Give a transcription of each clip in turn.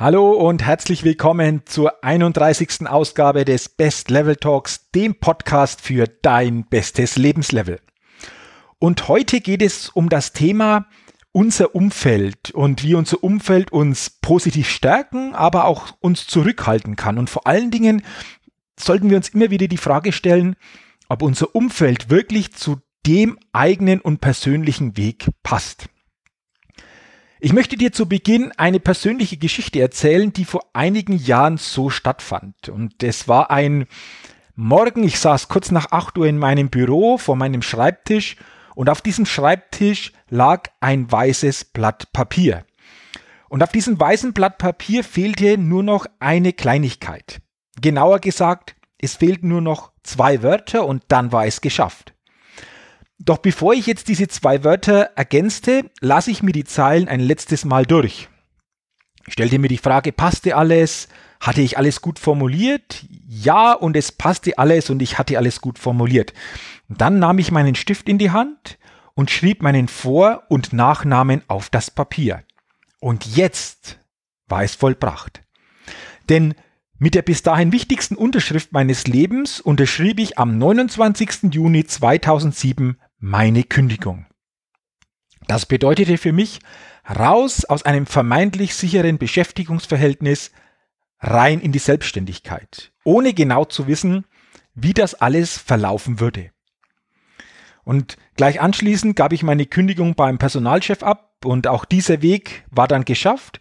Hallo und herzlich willkommen zur 31. Ausgabe des Best Level Talks, dem Podcast für dein bestes Lebenslevel. Und heute geht es um das Thema unser Umfeld und wie unser Umfeld uns positiv stärken, aber auch uns zurückhalten kann. Und vor allen Dingen sollten wir uns immer wieder die Frage stellen, ob unser Umfeld wirklich zu dem eigenen und persönlichen Weg passt. Ich möchte dir zu Beginn eine persönliche Geschichte erzählen, die vor einigen Jahren so stattfand. Und es war ein Morgen, ich saß kurz nach 8 Uhr in meinem Büro vor meinem Schreibtisch und auf diesem Schreibtisch lag ein weißes Blatt Papier. Und auf diesem weißen Blatt Papier fehlte nur noch eine Kleinigkeit. Genauer gesagt, es fehlten nur noch zwei Wörter und dann war es geschafft. Doch bevor ich jetzt diese zwei Wörter ergänzte, lasse ich mir die Zeilen ein letztes Mal durch. Ich stellte mir die Frage, passte alles? Hatte ich alles gut formuliert? Ja, und es passte alles und ich hatte alles gut formuliert. dann nahm ich meinen Stift in die Hand und schrieb meinen Vor- und Nachnamen auf das Papier. Und jetzt war es vollbracht. Denn mit der bis dahin wichtigsten Unterschrift meines Lebens unterschrieb ich am 29. Juni 2007 meine Kündigung. Das bedeutete für mich raus aus einem vermeintlich sicheren Beschäftigungsverhältnis rein in die Selbstständigkeit, ohne genau zu wissen, wie das alles verlaufen würde. Und gleich anschließend gab ich meine Kündigung beim Personalchef ab und auch dieser Weg war dann geschafft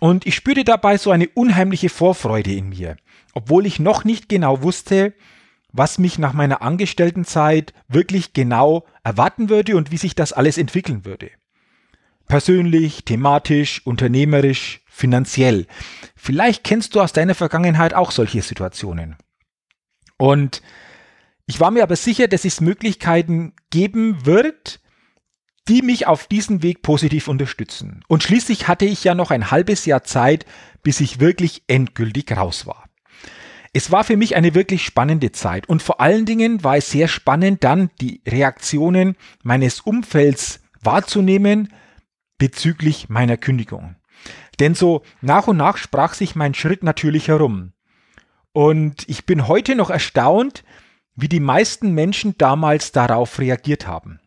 und ich spürte dabei so eine unheimliche Vorfreude in mir, obwohl ich noch nicht genau wusste, was mich nach meiner Angestelltenzeit wirklich genau erwarten würde und wie sich das alles entwickeln würde. Persönlich, thematisch, unternehmerisch, finanziell. Vielleicht kennst du aus deiner Vergangenheit auch solche Situationen. Und ich war mir aber sicher, dass es Möglichkeiten geben wird, die mich auf diesem Weg positiv unterstützen. Und schließlich hatte ich ja noch ein halbes Jahr Zeit, bis ich wirklich endgültig raus war. Es war für mich eine wirklich spannende Zeit und vor allen Dingen war es sehr spannend, dann die Reaktionen meines Umfelds wahrzunehmen bezüglich meiner Kündigung. Denn so nach und nach sprach sich mein Schritt natürlich herum. Und ich bin heute noch erstaunt, wie die meisten Menschen damals darauf reagiert haben.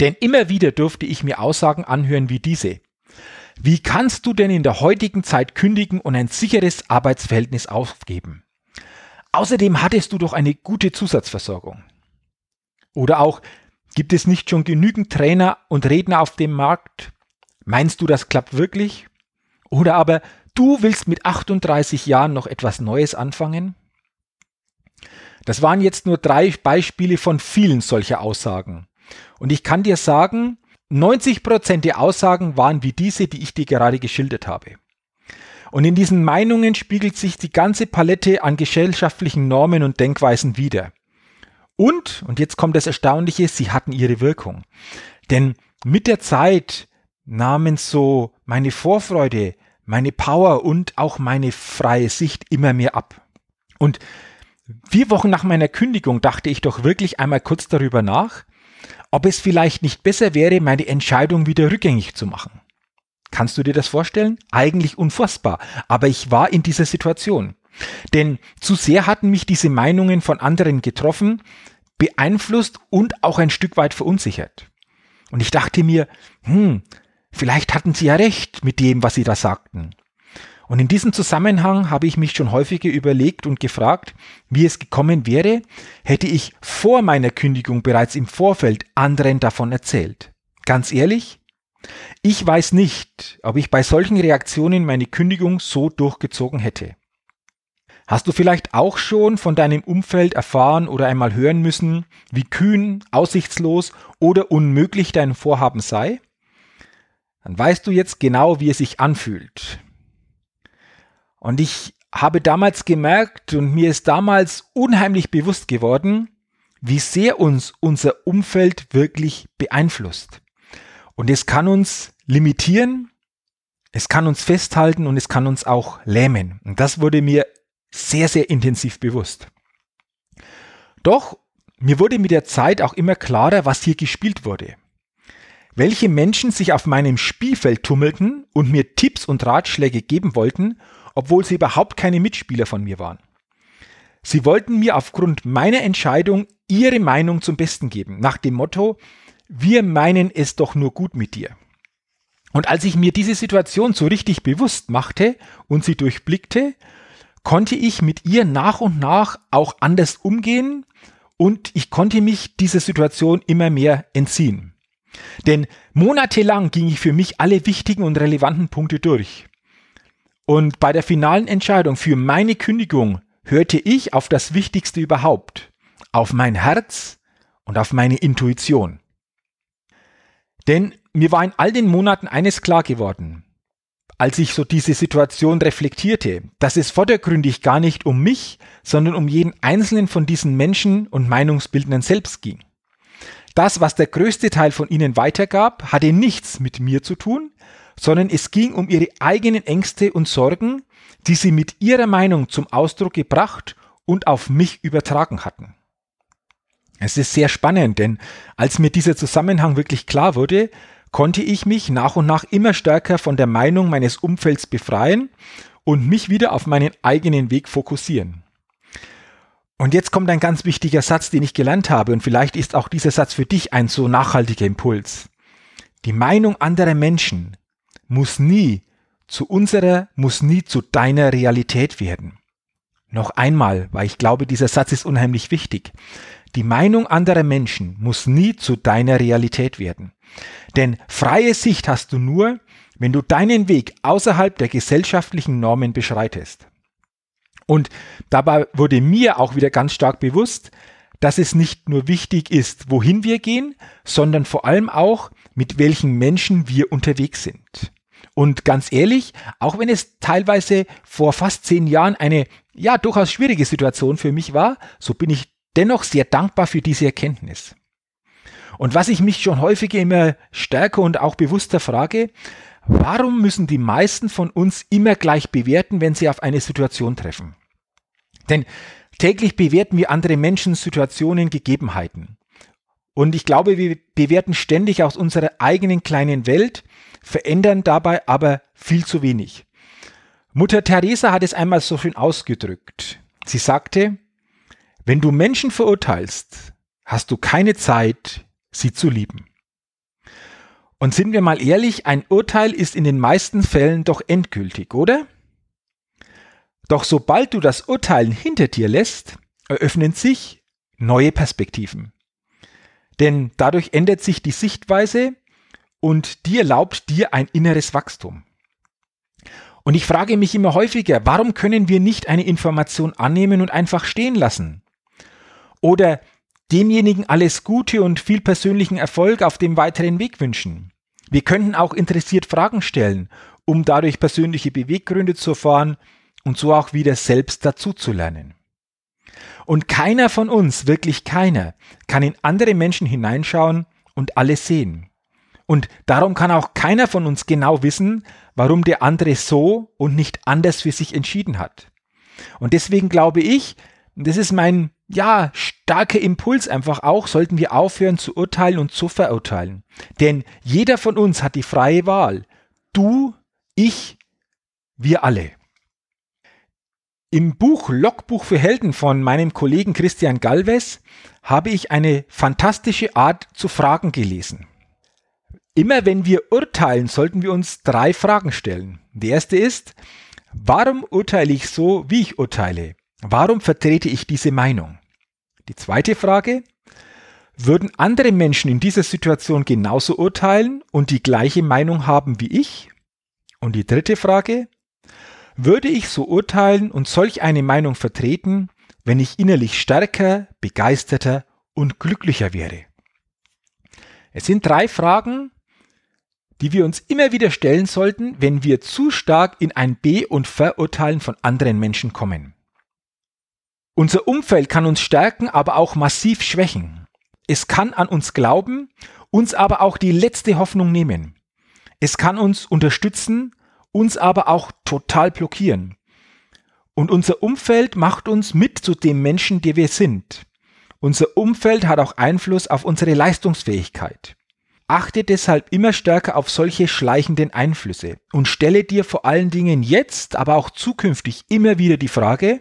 Denn immer wieder durfte ich mir Aussagen anhören wie diese. Wie kannst du denn in der heutigen Zeit kündigen und ein sicheres Arbeitsverhältnis aufgeben? Außerdem hattest du doch eine gute Zusatzversorgung. Oder auch, gibt es nicht schon genügend Trainer und Redner auf dem Markt? Meinst du, das klappt wirklich? Oder aber, du willst mit 38 Jahren noch etwas Neues anfangen? Das waren jetzt nur drei Beispiele von vielen solcher Aussagen. Und ich kann dir sagen, 90% der Aussagen waren wie diese, die ich dir gerade geschildert habe. Und in diesen Meinungen spiegelt sich die ganze Palette an gesellschaftlichen Normen und Denkweisen wider. Und, und jetzt kommt das Erstaunliche, sie hatten ihre Wirkung. Denn mit der Zeit nahmen so meine Vorfreude, meine Power und auch meine freie Sicht immer mehr ab. Und vier Wochen nach meiner Kündigung dachte ich doch wirklich einmal kurz darüber nach, ob es vielleicht nicht besser wäre, meine Entscheidung wieder rückgängig zu machen. Kannst du dir das vorstellen? Eigentlich unfassbar. Aber ich war in dieser Situation. Denn zu sehr hatten mich diese Meinungen von anderen getroffen, beeinflusst und auch ein Stück weit verunsichert. Und ich dachte mir, hm, vielleicht hatten sie ja recht mit dem, was sie da sagten. Und in diesem Zusammenhang habe ich mich schon häufiger überlegt und gefragt, wie es gekommen wäre, hätte ich vor meiner Kündigung bereits im Vorfeld anderen davon erzählt. Ganz ehrlich, ich weiß nicht, ob ich bei solchen Reaktionen meine Kündigung so durchgezogen hätte. Hast du vielleicht auch schon von deinem Umfeld erfahren oder einmal hören müssen, wie kühn, aussichtslos oder unmöglich dein Vorhaben sei? dann weißt du jetzt genau, wie es sich anfühlt. Und ich habe damals gemerkt und mir ist damals unheimlich bewusst geworden, wie sehr uns unser Umfeld wirklich beeinflusst. Und es kann uns limitieren, es kann uns festhalten und es kann uns auch lähmen. Und das wurde mir sehr, sehr intensiv bewusst. Doch mir wurde mit der Zeit auch immer klarer, was hier gespielt wurde. Welche Menschen sich auf meinem Spielfeld tummelten und mir Tipps und Ratschläge geben wollten, obwohl sie überhaupt keine Mitspieler von mir waren. Sie wollten mir aufgrund meiner Entscheidung ihre Meinung zum Besten geben, nach dem Motto, wir meinen es doch nur gut mit dir. Und als ich mir diese Situation so richtig bewusst machte und sie durchblickte, konnte ich mit ihr nach und nach auch anders umgehen und ich konnte mich dieser Situation immer mehr entziehen. Denn monatelang ging ich für mich alle wichtigen und relevanten Punkte durch. Und bei der finalen Entscheidung für meine Kündigung hörte ich auf das Wichtigste überhaupt, auf mein Herz und auf meine Intuition. Denn mir war in all den Monaten eines klar geworden, als ich so diese Situation reflektierte, dass es vordergründig gar nicht um mich, sondern um jeden einzelnen von diesen Menschen und Meinungsbildnern selbst ging. Das, was der größte Teil von ihnen weitergab, hatte nichts mit mir zu tun, sondern es ging um ihre eigenen Ängste und Sorgen, die sie mit ihrer Meinung zum Ausdruck gebracht und auf mich übertragen hatten. Es ist sehr spannend, denn als mir dieser Zusammenhang wirklich klar wurde, konnte ich mich nach und nach immer stärker von der Meinung meines Umfelds befreien und mich wieder auf meinen eigenen Weg fokussieren. Und jetzt kommt ein ganz wichtiger Satz, den ich gelernt habe, und vielleicht ist auch dieser Satz für dich ein so nachhaltiger Impuls. Die Meinung anderer Menschen muss nie zu unserer, muss nie zu deiner Realität werden. Noch einmal, weil ich glaube, dieser Satz ist unheimlich wichtig. Die Meinung anderer Menschen muss nie zu deiner Realität werden. Denn freie Sicht hast du nur, wenn du deinen Weg außerhalb der gesellschaftlichen Normen beschreitest. Und dabei wurde mir auch wieder ganz stark bewusst, dass es nicht nur wichtig ist, wohin wir gehen, sondern vor allem auch, mit welchen Menschen wir unterwegs sind. Und ganz ehrlich, auch wenn es teilweise vor fast zehn Jahren eine ja durchaus schwierige Situation für mich war, so bin ich dennoch sehr dankbar für diese Erkenntnis. Und was ich mich schon häufiger immer stärker und auch bewusster frage, warum müssen die meisten von uns immer gleich bewerten, wenn sie auf eine Situation treffen? Denn täglich bewerten wir andere Menschen, Situationen, Gegebenheiten. Und ich glaube, wir bewerten ständig aus unserer eigenen kleinen Welt, verändern dabei aber viel zu wenig. Mutter Teresa hat es einmal so schön ausgedrückt. Sie sagte, wenn du Menschen verurteilst, hast du keine Zeit, sie zu lieben. Und sind wir mal ehrlich, ein Urteil ist in den meisten Fällen doch endgültig, oder? Doch sobald du das Urteilen hinter dir lässt, eröffnen sich neue Perspektiven. Denn dadurch ändert sich die Sichtweise und die erlaubt dir ein inneres Wachstum. Und ich frage mich immer häufiger, warum können wir nicht eine Information annehmen und einfach stehen lassen? Oder demjenigen alles Gute und viel persönlichen Erfolg auf dem weiteren Weg wünschen. Wir könnten auch interessiert Fragen stellen, um dadurch persönliche Beweggründe zu erfahren und so auch wieder selbst dazuzulernen. Und keiner von uns, wirklich keiner, kann in andere Menschen hineinschauen und alles sehen. Und darum kann auch keiner von uns genau wissen, warum der andere so und nicht anders für sich entschieden hat. Und deswegen glaube ich, das ist mein, ja, starker Impuls einfach auch, sollten wir aufhören zu urteilen und zu verurteilen. Denn jeder von uns hat die freie Wahl. Du, ich, wir alle. Im Buch Logbuch für Helden von meinem Kollegen Christian Galvez habe ich eine fantastische Art zu Fragen gelesen. Immer wenn wir urteilen, sollten wir uns drei Fragen stellen. Die erste ist, warum urteile ich so, wie ich urteile? Warum vertrete ich diese Meinung? Die zweite Frage, würden andere Menschen in dieser Situation genauso urteilen und die gleiche Meinung haben wie ich? Und die dritte Frage, würde ich so urteilen und solch eine Meinung vertreten, wenn ich innerlich stärker, begeisterter und glücklicher wäre? Es sind drei Fragen, die wir uns immer wieder stellen sollten, wenn wir zu stark in ein Be- und Verurteilen von anderen Menschen kommen. Unser Umfeld kann uns stärken, aber auch massiv schwächen. Es kann an uns glauben, uns aber auch die letzte Hoffnung nehmen. Es kann uns unterstützen, uns aber auch total blockieren. Und unser Umfeld macht uns mit zu dem Menschen, der wir sind. Unser Umfeld hat auch Einfluss auf unsere Leistungsfähigkeit. Achte deshalb immer stärker auf solche schleichenden Einflüsse und stelle dir vor allen Dingen jetzt, aber auch zukünftig immer wieder die Frage,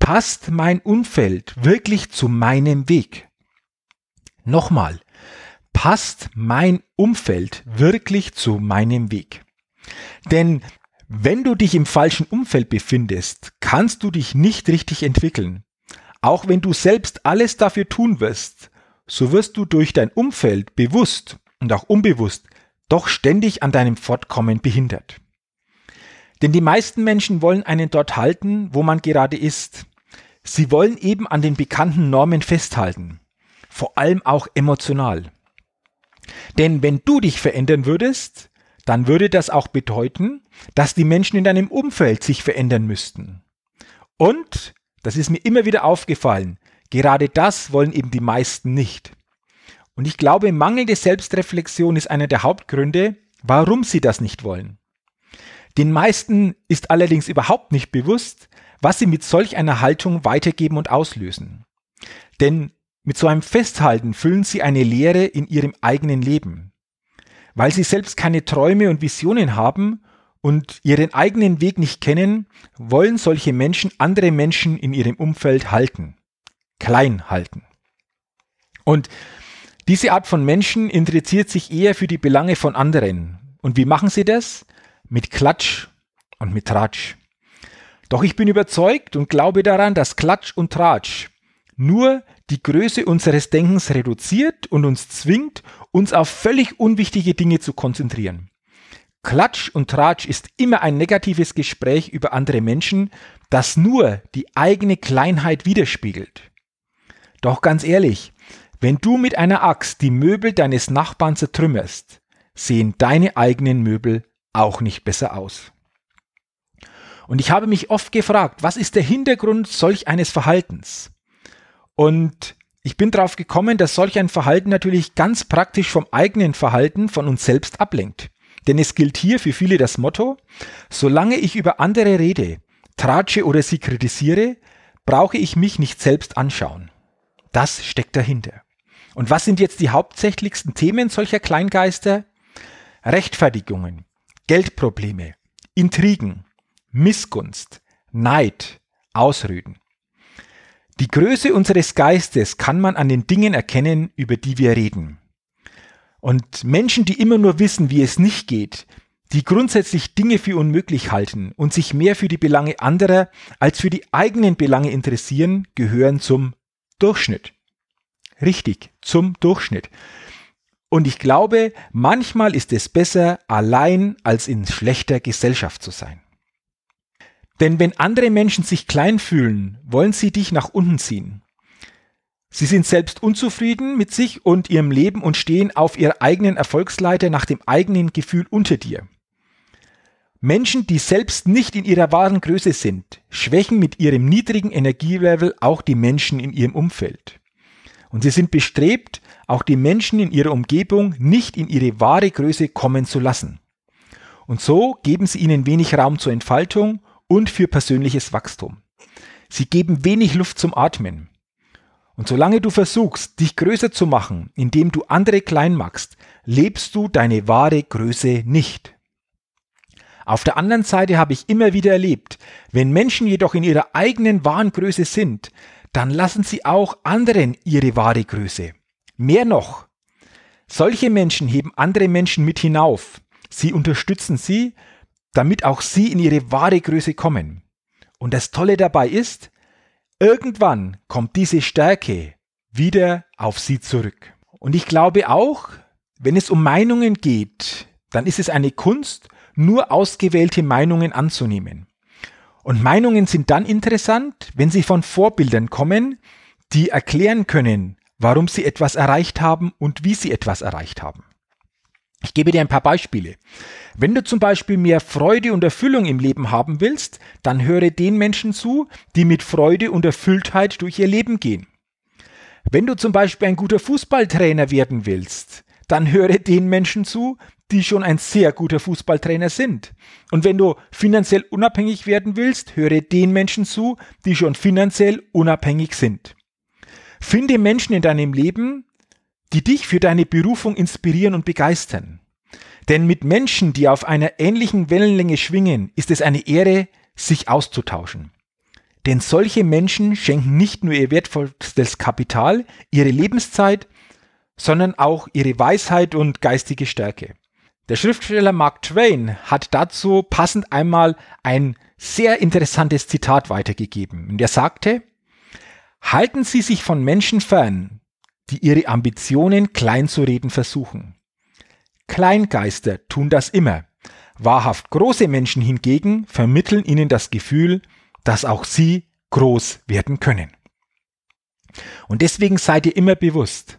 passt mein Umfeld wirklich zu meinem Weg? Nochmal, passt mein Umfeld wirklich zu meinem Weg? Denn wenn du dich im falschen Umfeld befindest, kannst du dich nicht richtig entwickeln. Auch wenn du selbst alles dafür tun wirst, so wirst du durch dein Umfeld bewusst und auch unbewusst doch ständig an deinem Fortkommen behindert. Denn die meisten Menschen wollen einen dort halten, wo man gerade ist. Sie wollen eben an den bekannten Normen festhalten, vor allem auch emotional. Denn wenn du dich verändern würdest, dann würde das auch bedeuten, dass die Menschen in deinem Umfeld sich verändern müssten. Und, das ist mir immer wieder aufgefallen, Gerade das wollen eben die meisten nicht. Und ich glaube, mangelnde Selbstreflexion ist einer der Hauptgründe, warum sie das nicht wollen. Den meisten ist allerdings überhaupt nicht bewusst, was sie mit solch einer Haltung weitergeben und auslösen. Denn mit so einem Festhalten füllen sie eine Leere in ihrem eigenen Leben. Weil sie selbst keine Träume und Visionen haben und ihren eigenen Weg nicht kennen, wollen solche Menschen andere Menschen in ihrem Umfeld halten klein halten. Und diese Art von Menschen interessiert sich eher für die Belange von anderen. Und wie machen sie das? Mit Klatsch und mit Tratsch. Doch ich bin überzeugt und glaube daran, dass Klatsch und Tratsch nur die Größe unseres Denkens reduziert und uns zwingt, uns auf völlig unwichtige Dinge zu konzentrieren. Klatsch und Tratsch ist immer ein negatives Gespräch über andere Menschen, das nur die eigene Kleinheit widerspiegelt. Doch ganz ehrlich, wenn du mit einer Axt die Möbel deines Nachbarn zertrümmerst, sehen deine eigenen Möbel auch nicht besser aus. Und ich habe mich oft gefragt, was ist der Hintergrund solch eines Verhaltens? Und ich bin darauf gekommen, dass solch ein Verhalten natürlich ganz praktisch vom eigenen Verhalten von uns selbst ablenkt. Denn es gilt hier für viele das Motto, solange ich über andere rede, tratsche oder sie kritisiere, brauche ich mich nicht selbst anschauen. Das steckt dahinter. Und was sind jetzt die hauptsächlichsten Themen solcher Kleingeister? Rechtfertigungen, Geldprobleme, Intrigen, Missgunst, Neid, Ausreden. Die Größe unseres Geistes kann man an den Dingen erkennen, über die wir reden. Und Menschen, die immer nur wissen, wie es nicht geht, die grundsätzlich Dinge für unmöglich halten und sich mehr für die Belange anderer als für die eigenen Belange interessieren, gehören zum Durchschnitt. Richtig, zum Durchschnitt. Und ich glaube, manchmal ist es besser, allein als in schlechter Gesellschaft zu sein. Denn wenn andere Menschen sich klein fühlen, wollen sie dich nach unten ziehen. Sie sind selbst unzufrieden mit sich und ihrem Leben und stehen auf ihrer eigenen Erfolgsleiter nach dem eigenen Gefühl unter dir. Menschen, die selbst nicht in ihrer wahren Größe sind, schwächen mit ihrem niedrigen Energielevel auch die Menschen in ihrem Umfeld. Und sie sind bestrebt, auch die Menschen in ihrer Umgebung nicht in ihre wahre Größe kommen zu lassen. Und so geben sie ihnen wenig Raum zur Entfaltung und für persönliches Wachstum. Sie geben wenig Luft zum Atmen. Und solange du versuchst, dich größer zu machen, indem du andere klein machst, lebst du deine wahre Größe nicht. Auf der anderen Seite habe ich immer wieder erlebt, wenn Menschen jedoch in ihrer eigenen wahren Größe sind, dann lassen sie auch anderen ihre wahre Größe. Mehr noch, solche Menschen heben andere Menschen mit hinauf. Sie unterstützen sie, damit auch sie in ihre wahre Größe kommen. Und das Tolle dabei ist, irgendwann kommt diese Stärke wieder auf sie zurück. Und ich glaube auch, wenn es um Meinungen geht, dann ist es eine Kunst, nur ausgewählte Meinungen anzunehmen. Und Meinungen sind dann interessant, wenn sie von Vorbildern kommen, die erklären können, warum sie etwas erreicht haben und wie sie etwas erreicht haben. Ich gebe dir ein paar Beispiele. Wenn du zum Beispiel mehr Freude und Erfüllung im Leben haben willst, dann höre den Menschen zu, die mit Freude und Erfülltheit durch ihr Leben gehen. Wenn du zum Beispiel ein guter Fußballtrainer werden willst, dann höre den Menschen zu, die schon ein sehr guter Fußballtrainer sind. Und wenn du finanziell unabhängig werden willst, höre den Menschen zu, die schon finanziell unabhängig sind. Finde Menschen in deinem Leben, die dich für deine Berufung inspirieren und begeistern. Denn mit Menschen, die auf einer ähnlichen Wellenlänge schwingen, ist es eine Ehre, sich auszutauschen. Denn solche Menschen schenken nicht nur ihr wertvollstes Kapital, ihre Lebenszeit, sondern auch ihre Weisheit und geistige Stärke. Der Schriftsteller Mark Twain hat dazu passend einmal ein sehr interessantes Zitat weitergegeben. Und er sagte, halten Sie sich von Menschen fern, die ihre Ambitionen klein zu reden versuchen. Kleingeister tun das immer. Wahrhaft große Menschen hingegen vermitteln ihnen das Gefühl, dass auch sie groß werden können. Und deswegen seid ihr immer bewusst,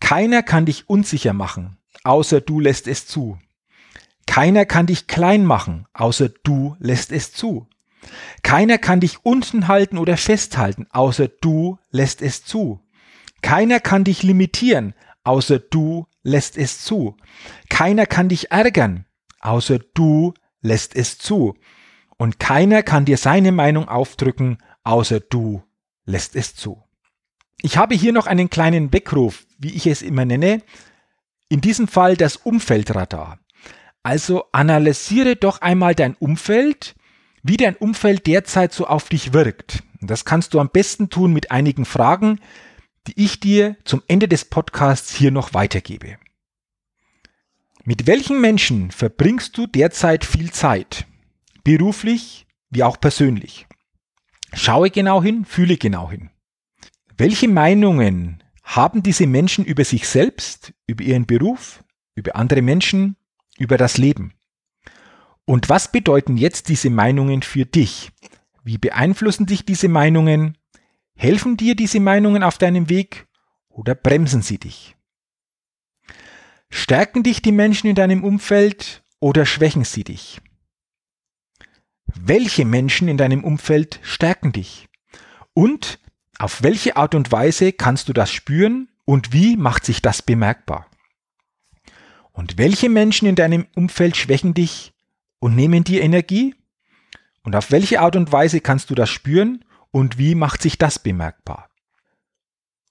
keiner kann dich unsicher machen, außer du lässt es zu. Keiner kann dich klein machen, außer du lässt es zu. Keiner kann dich unten halten oder festhalten, außer du lässt es zu. Keiner kann dich limitieren, außer du lässt es zu. Keiner kann dich ärgern, außer du lässt es zu. Und keiner kann dir seine Meinung aufdrücken, außer du lässt es zu. Ich habe hier noch einen kleinen Weckruf, wie ich es immer nenne, in diesem Fall das Umfeldradar. Also analysiere doch einmal dein Umfeld, wie dein Umfeld derzeit so auf dich wirkt. Das kannst du am besten tun mit einigen Fragen, die ich dir zum Ende des Podcasts hier noch weitergebe. Mit welchen Menschen verbringst du derzeit viel Zeit? Beruflich wie auch persönlich. Schaue genau hin, fühle genau hin. Welche Meinungen haben diese Menschen über sich selbst, über ihren Beruf, über andere Menschen, über das Leben? Und was bedeuten jetzt diese Meinungen für dich? Wie beeinflussen dich diese Meinungen? Helfen dir diese Meinungen auf deinem Weg oder bremsen sie dich? Stärken dich die Menschen in deinem Umfeld oder schwächen sie dich? Welche Menschen in deinem Umfeld stärken dich? Und auf welche Art und Weise kannst du das spüren und wie macht sich das bemerkbar? Und welche Menschen in deinem Umfeld schwächen dich und nehmen dir Energie? Und auf welche Art und Weise kannst du das spüren und wie macht sich das bemerkbar?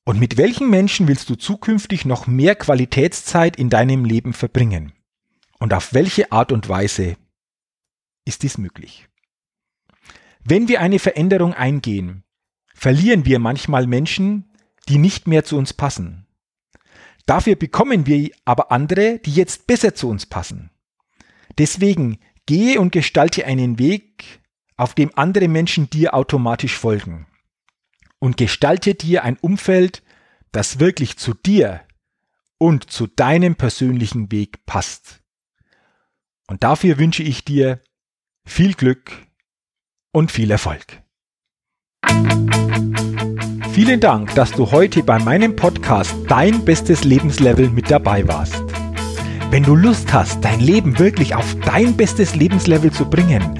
Und mit welchen Menschen willst du zukünftig noch mehr Qualitätszeit in deinem Leben verbringen? Und auf welche Art und Weise ist dies möglich? Wenn wir eine Veränderung eingehen, verlieren wir manchmal Menschen, die nicht mehr zu uns passen. Dafür bekommen wir aber andere, die jetzt besser zu uns passen. Deswegen gehe und gestalte einen Weg, auf dem andere Menschen dir automatisch folgen. Und gestalte dir ein Umfeld, das wirklich zu dir und zu deinem persönlichen Weg passt. Und dafür wünsche ich dir viel Glück und viel Erfolg. Vielen Dank, dass du heute bei meinem Podcast Dein bestes Lebenslevel mit dabei warst. Wenn du Lust hast, dein Leben wirklich auf dein bestes Lebenslevel zu bringen,